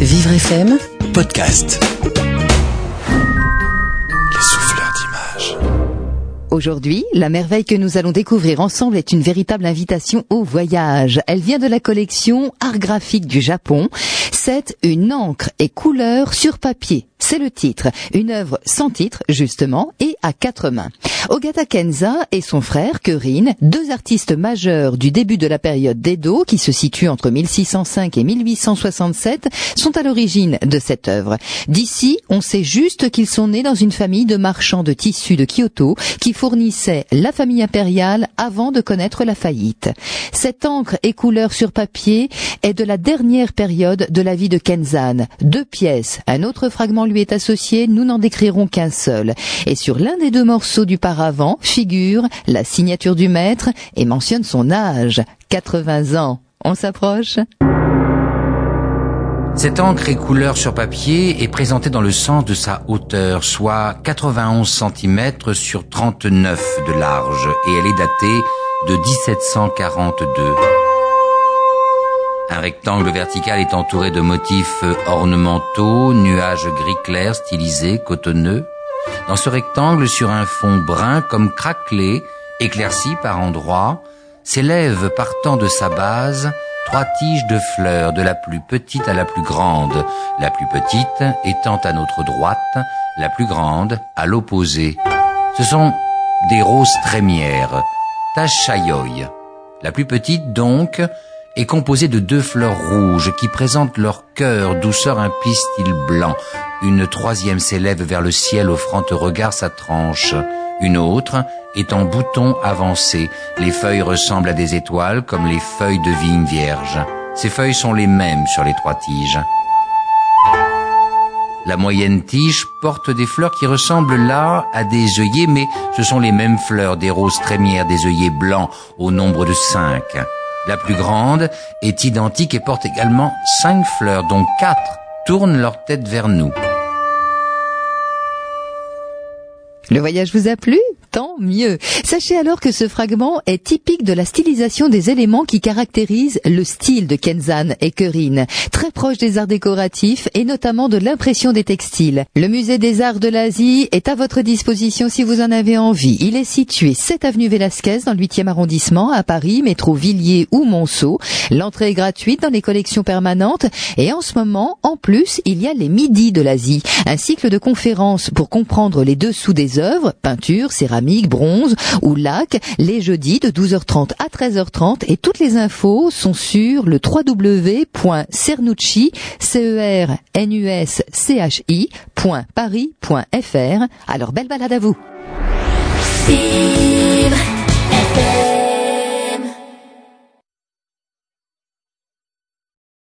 Vivre FM Podcast. Les souffleurs d'images. Aujourd'hui, la merveille que nous allons découvrir ensemble est une véritable invitation au voyage. Elle vient de la collection Art graphique du Japon. C'est une encre et couleur sur papier. C'est le titre. Une œuvre sans titre, justement, et à quatre mains. Ogata Kenza et son frère, Kurin, deux artistes majeurs du début de la période d'Edo, qui se situe entre 1605 et 1867, sont à l'origine de cette œuvre. D'ici, on sait juste qu'ils sont nés dans une famille de marchands de tissus de Kyoto qui fournissait la famille impériale avant de connaître la faillite. Cette encre et couleur sur papier est de la dernière période de la de Kenzan. Deux pièces, un autre fragment lui est associé, nous n'en décrirons qu'un seul. Et sur l'un des deux morceaux du paravent figure la signature du maître et mentionne son âge, 80 ans. On s'approche? Cette encre et couleur sur papier est présentée dans le sens de sa hauteur, soit 91 cm sur 39 de large, et elle est datée de 1742. Un rectangle vertical est entouré de motifs ornementaux, nuages gris clair stylisés, cotonneux. Dans ce rectangle, sur un fond brun comme craquelé, éclairci par endroits, s'élèvent partant de sa base trois tiges de fleurs de la plus petite à la plus grande, la plus petite étant à notre droite, la plus grande à l'opposé. Ce sont des roses trémières, tachayoy. La plus petite donc est composée de deux fleurs rouges qui présentent leur cœur, douceur un pistil blanc. Une troisième s'élève vers le ciel offrant au regard sa tranche. Une autre est en bouton avancé. Les feuilles ressemblent à des étoiles comme les feuilles de vigne vierge. Ces feuilles sont les mêmes sur les trois tiges. La moyenne tige porte des fleurs qui ressemblent là à des œillets, mais ce sont les mêmes fleurs, des roses trémières, des œillets blancs, au nombre de cinq. La plus grande est identique et porte également cinq fleurs, dont quatre tournent leur tête vers nous. Le voyage vous a plu? Tant mieux. Sachez alors que ce fragment est typique de la stylisation des éléments qui caractérisent le style de Kenzan et Kurin, très proche des arts décoratifs et notamment de l'impression des textiles. Le musée des arts de l'Asie est à votre disposition si vous en avez envie. Il est situé 7 avenue Velasquez dans le 8e arrondissement à Paris, métro Villiers ou Monceau. L'entrée est gratuite dans les collections permanentes et en ce moment, en plus, il y a les midis de l'Asie, un cycle de conférences pour comprendre les dessous des œuvres, peinture, céramique, bronze ou lac, les jeudis de 12h30 à 13h30 et toutes les infos sont sur le www.cernucci, e. Alors belle balade à vous.